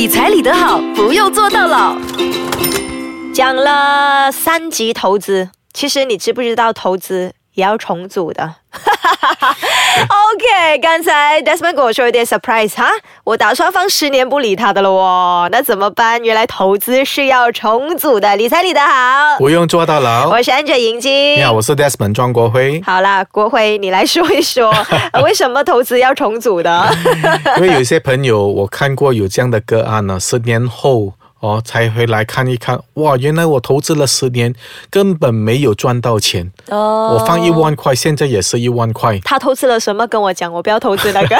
理财理得好，不用做到老。讲了三级投资，其实你知不知道投资也要重组的？OK，刚才 Desmond 跟我说有点 surprise 哈，我打算放十年不理他的了哦，那怎么办？原来投资是要重组的，理财理得好，不用做到老。我是 Angel 银金，你好，我是 Desmond 庄国辉。好啦，国辉，你来说一说，为什么投资要重组的？因为有一些朋友，我看过有这样的个案呢，十年后。哦，才回来看一看，哇，原来我投资了十年，根本没有赚到钱。哦，我放一万块，现在也是一万块。他投资了什么？跟我讲，我不要投资那个。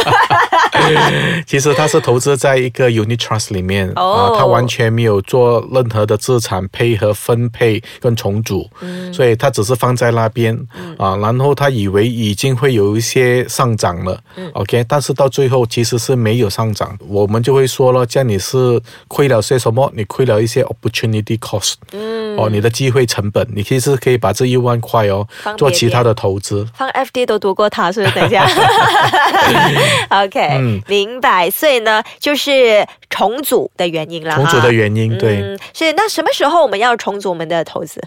其实他是投资在一个 unit trust 里面啊，他完全没有做任何的资产配合分配跟重组，所以他只是放在那边啊，然后他以为已经会有一些上涨了，OK，但是到最后其实是没有上涨，我们就会说了，这样你是亏了些什么？你亏了一些 opportunity cost，嗯，哦，你的机会成本，你其实可以把这一万块哦做其他的投资，放 FD 都多过他，是不是？等一下，OK，嗯，明白。所以呢，就是重组的原因了，重组的原因，对。所以那什么时候我们要重组我们的投资？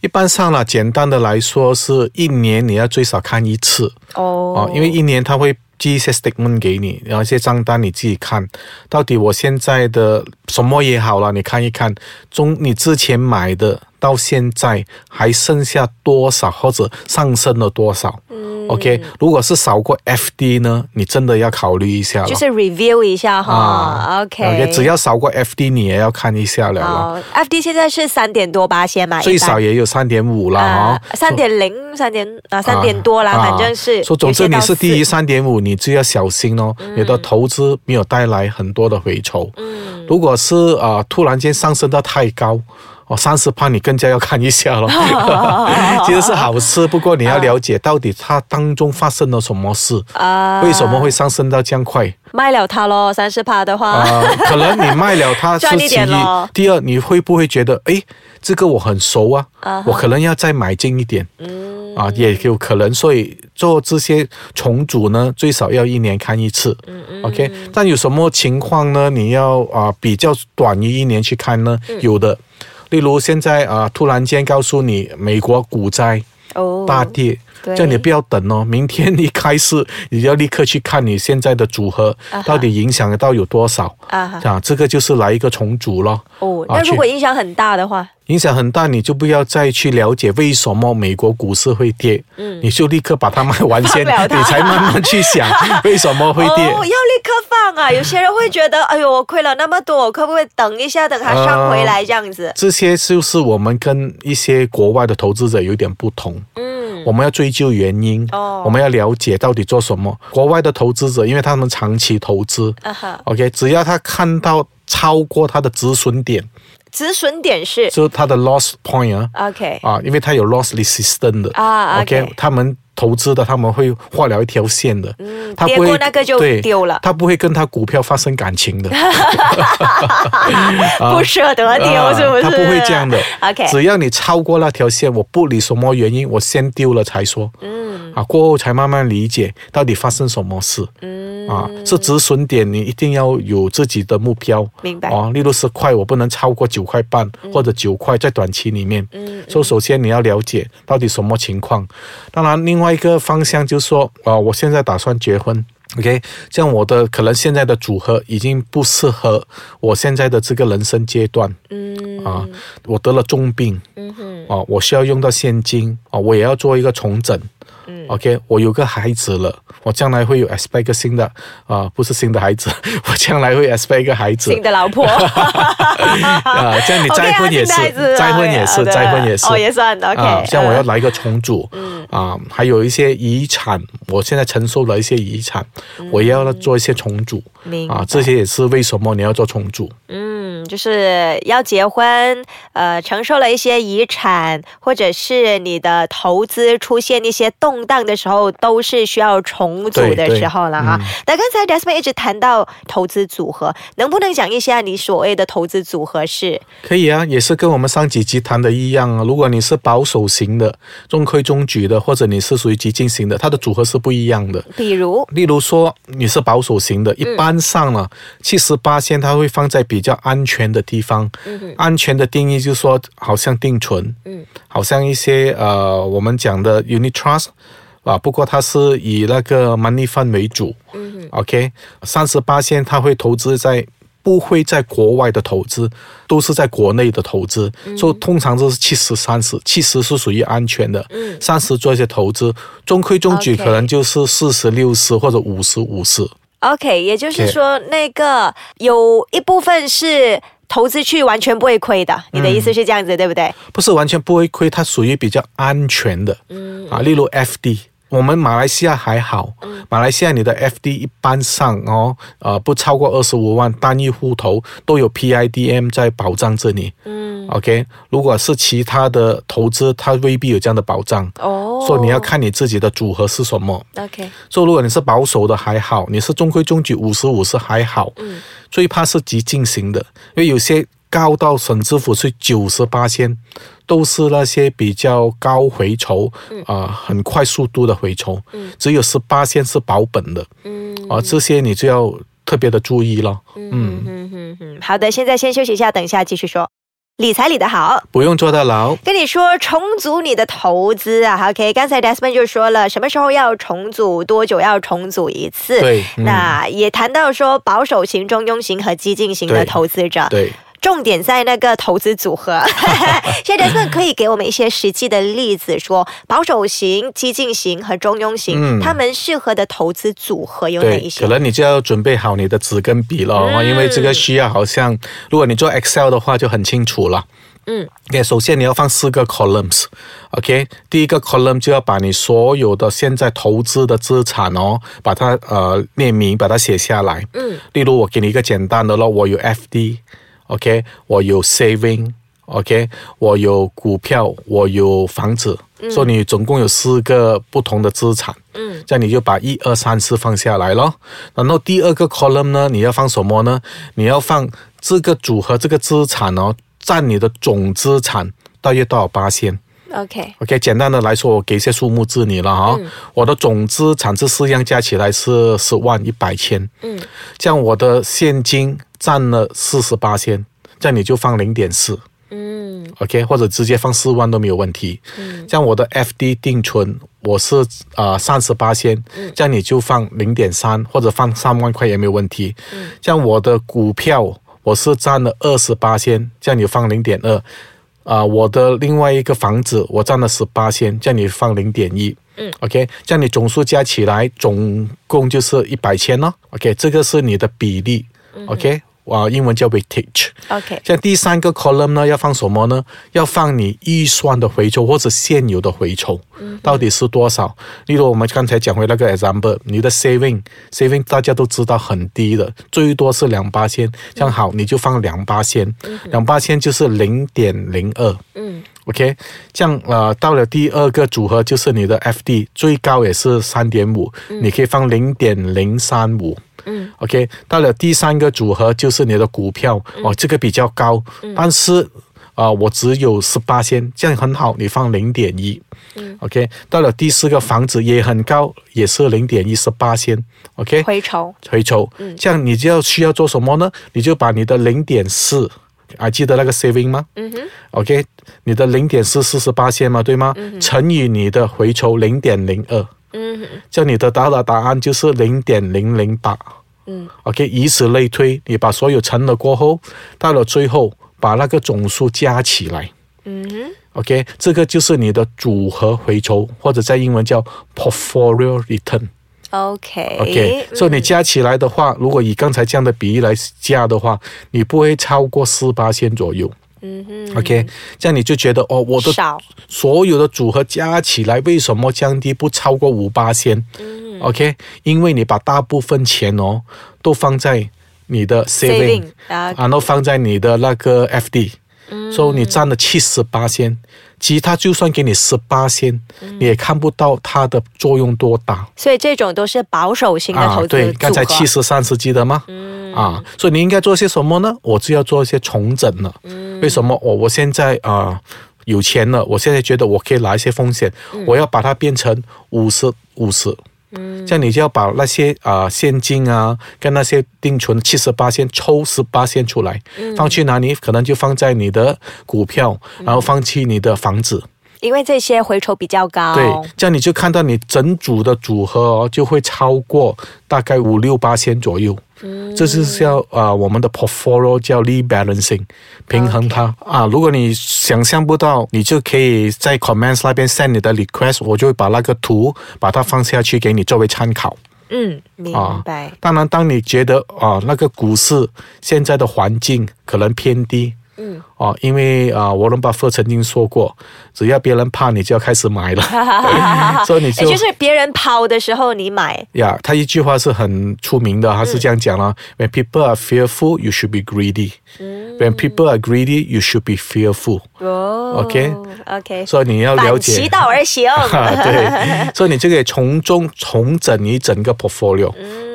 一般上了，简单的来说，是一年你要最少看一次哦，哦，因为一年他会。寄一些 statement 给你，然后一些账单你自己看，到底我现在的什么也好了，你看一看，中你之前买的到现在还剩下多少，或者上升了多少？嗯，OK，如果是少过 FD 呢，你真的要考虑一下了，就是 review 一下哈。OK，只要少过 FD，你也要看一下了。FD 现在是三点多八先嘛，最少也有三点五了哈，三点零、三点啊，三点多啦，反正是。说总之你是低于三点五，你就要小心哦，你的投资没有带来很多的回酬。嗯，如果是啊，突然间上升到太高。哦，三十趴你更加要看一下了，其实是好事，不过你要了解到底它当中发生了什么事啊？为什么会上升到这样快？卖了它咯，三十趴的话，可能你卖了它 是其一，第二你会不会觉得，哎，这个我很熟啊，我可能要再买进一点，嗯，啊，也有可能，所以做这些重组呢，最少要一年看一次，嗯嗯，OK，但有什么情况呢？你要啊比较短于一年去看呢？有的。例如现在啊，突然间告诉你美国股灾大跌，叫你不要等哦，明天一开始你要立刻去看你现在的组合到底影响到有多少啊？啊，这个就是来一个重组了。哦，那如果影响很大的话？影响很大，你就不要再去了解为什么美国股市会跌，嗯，你就立刻把它卖完先，你才慢慢去想 为什么会跌。要立刻放啊！有些人会觉得，哎呦，我亏了那么多，我可不可以等一下，等它上回来这样子？这些就是我们跟一些国外的投资者有点不同，嗯，我们要追究原因，哦，我们要了解到底做什么。国外的投资者，因为他们长期投资，啊，OK，只要他看到超过他的止损点。止损点是，就是它的 loss point 啊，OK，啊，因为它有 loss resistance 的啊，OK，他们。投资的他们会画了一条线的，嗯，他不会那个就丢了，他不会跟他股票发生感情的，不舍得丢是不是？他不会这样的，OK，只要你超过那条线，我不理什么原因，我先丢了才说，嗯，啊，过后才慢慢理解到底发生什么事，嗯，啊，是止损点，你一定要有自己的目标，明白？啊，例如十块，我不能超过九块半或者九块，在短期里面，嗯，所以首先你要了解到底什么情况，当然另外。一个方向就是说，啊，我现在打算结婚，OK，像我的可能现在的组合已经不适合我现在的这个人生阶段，嗯，啊，我得了重病，嗯哼，啊，我需要用到现金，啊，我也要做一个重整。OK，我有个孩子了，我将来会有 expect 一个新的啊，不是新的孩子，我将来会 expect 一个孩子，新的老婆。啊，这样你再婚也是，再婚也是，再婚也是，哦，也算 OK，像我要来一个重组，嗯。啊，还有一些遗产，我现在承受了一些遗产，我要做一些重组，啊，这些也是为什么你要做重组，嗯。就是要结婚，呃，承受了一些遗产，或者是你的投资出现一些动荡的时候，都是需要重组的时候了哈。那刚才 Desmond 一直谈到投资组合，能不能讲一下你所谓的投资组合是？可以啊，也是跟我们上几集谈的一样啊。如果你是保守型的、中规中矩的，或者你是属于激进型的，它的组合是不一样的。比如，例如说你是保守型的，一般上了，七十八线它会放在比较安全的地方。嗯安全的定义就是说，好像定存，嗯，好像一些呃，我们讲的 unit trust 啊，不过它是以那个 money fund 为主。嗯 OK，三十八线它会投资在。不会在国外的投资，都是在国内的投资，所以通常都是七十三十，七十是属于安全的，三十做一些投资，中规中矩可能就是四十六十或者五十五十。OK，也就是说，那个有一部分是投资去完全不会亏的，你的意思是这样子，对不对？不是完全不会亏，它属于比较安全的，嗯啊，例如 FD。我们马来西亚还好，马来西亚你的 FD 一般上哦，呃不超过二十五万单一户头都有 PIDM 在保障着你。嗯，OK，如果是其他的投资，它未必有这样的保障。哦，所以你要看你自己的组合是什么。OK，所以如果你是保守的还好，你是中规中矩五十五是还好。嗯，最怕是急进型的，因为有些。高到省支付是九十八仙，都是那些比较高回酬，啊，很快速度的回酬，只有十八仙是保本的，啊，这些你就要特别的注意了。嗯嗯嗯嗯，好的，现在先休息一下，等一下继续说。理财理得好，不用坐到牢。跟你说重组你的投资啊，OK？刚才 Desmond 就说了，什么时候要重组，多久要重组一次？对，那也谈到说保守型、中庸型和激进型的投资者。对。重点在那个投资组合，现在是可以给我们一些实际的例子，说保守型、激进型和中庸型，他们适合的投资组合有哪一些？可能你就要准备好你的纸跟笔了，因为这个需要好像，如果你做 Excel 的话就很清楚了。嗯，OK，首先你要放四个 columns，OK，第一个 column 就要把你所有的现在投资的资产哦，把它呃列明，把它写下来。嗯，例如我给你一个简单的咯，我有 FD。OK，我有 saving，OK，我有股票，我有房子，所以你总共有四个不同的资产。嗯，这样你就把一二三四放下来咯。然后第二个 column 呢，你要放什么呢？你要放这个组合这个资产哦，占你的总资产大约多少八千？OK，OK，简单的来说，我给一些数目字你了哈。我的总资产这四样加起来是十万一百千。嗯，这样我的现金占了四十八千，这样你就放零点四。嗯，OK，或者直接放四万都没有问题。嗯，像我的 FD 定存我是啊三十八千，这样你就放零点三或者放三万块也没有问题。嗯，像我的股票我是占了二十八千，这样你放零点二。啊，我的另外一个房子我占了十八千，叫你放零点一，嗯，OK，这样你总数加起来总共就是一百千咯，OK，这个是你的比例，OK。啊，英文叫 weightage。OK，像第三个 column 呢，要放什么呢？要放你预算的回抽或者现有的回抽，到底是多少？例如我们刚才讲回那个 example，你的 saving，saving 大家都知道很低的，最多是两八千，这样好，你就放两八千，两八千就是零点零二。嗯，OK，这样呃，到了第二个组合就是你的 FD，最高也是三点五，你可以放零点零三五。嗯，OK，到了第三个组合就是你的股票哦，这个比较高，但是啊，我只有十八仙，这样很好，你放零点一。嗯，OK，到了第四个房子也很高，也是零点一十八仙，OK，回抽，回抽，嗯，这样你就要需要做什么呢？你就把你的零点四，还记得那个 saving 吗？嗯哼，OK，你的零点四四十八千嘛，对吗？乘以你的回抽零点零二，嗯哼，这样你得到的答案就是零点零零八。嗯，OK，以此类推，你把所有乘了过后，到了最后把那个总数加起来，嗯哼，OK，这个就是你的组合回抽，或者在英文叫 portfolio return。OK，OK，所以你加起来的话，如果以刚才这样的比例来加的话，你不会超过四八千左右。嗯哼，OK，这样你就觉得哦，我的所有的组合加起来为什么降低不超过五八千？嗯。OK，因为你把大部分钱哦都放在你的 saving，然后放在你的那个 FD，所以你占了七十八仙。其他就算给你十八仙，你也看不到它的作用多大。所以这种都是保守型的投资对，刚才七十三十记得吗？嗯。啊，所以你应该做些什么呢？我就要做一些重整了。嗯。为什么我我现在啊有钱了？我现在觉得我可以拿一些风险，我要把它变成五十五十。嗯，这样你就要把那些啊现金啊跟那些定存七十八先抽十八先出来，放去哪里？可能就放在你的股票，然后放弃你的房子。因为这些回酬比较高，对，这样你就看到你整组的组合哦，就会超过大概五六八千左右。嗯，这是叫啊我们的 portfolio 叫 rebalancing，平衡它啊。如果你想象不到，你就可以在 comments 那边 send 你的 request，我就会把那个图把它放下去给你作为参考。嗯，明白。当然，当你觉得啊那个股市现在的环境可能偏低。嗯哦，因为啊，沃伦巴菲特曾经说过，只要别人怕，你就要开始买了。所以你就就是别人抛的时候你买。呀，他一句话是很出名的，他是这样讲了：When people are fearful, you should be greedy. When people are greedy, you should be fearful. 哦，OK，OK。所以你要了解，反其道而行。对，所以你这个从中重整你整个 portfolio。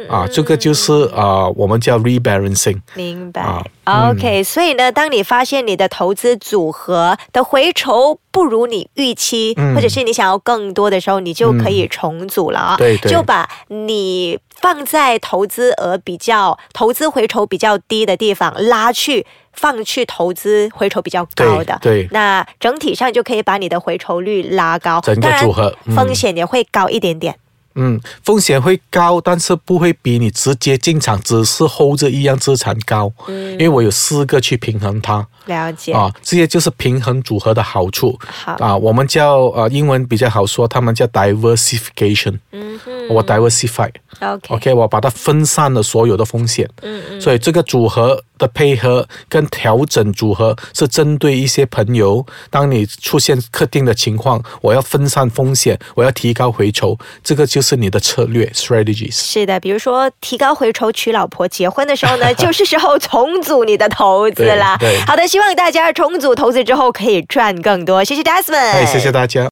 啊，这个就是啊，我们叫 rebalancing。明白。OK，所以呢，当你发现你的投资组合的回酬不如你预期，或者是你想要更多的时候，你就可以重组了啊。对对。就把你放在投资额比较、投资回酬比较低的地方拉去，放去投资回酬比较高的。对。那整体上就可以把你的回酬率拉高，整个组合风险也会高一点点。嗯，风险会高，但是不会比你直接进场只是 hold 着一样资产高。嗯，因为我有四个去平衡它。了解啊，这些就是平衡组合的好处。好啊，我们叫呃英文比较好说，他们叫 diversification。嗯哼，我 diversify。OK，OK，我把它分散了所有的风险。嗯嗯，所以这个组合。的配合跟调整组合是针对一些朋友，当你出现特定的情况，我要分散风险，我要提高回酬，这个就是你的策略 strategies。是的，比如说提高回酬娶老婆结婚的时候呢，就是时候重组你的投资啦。对，好的，希望大家重组投资之后可以赚更多。谢谢 Desmond，谢谢大家。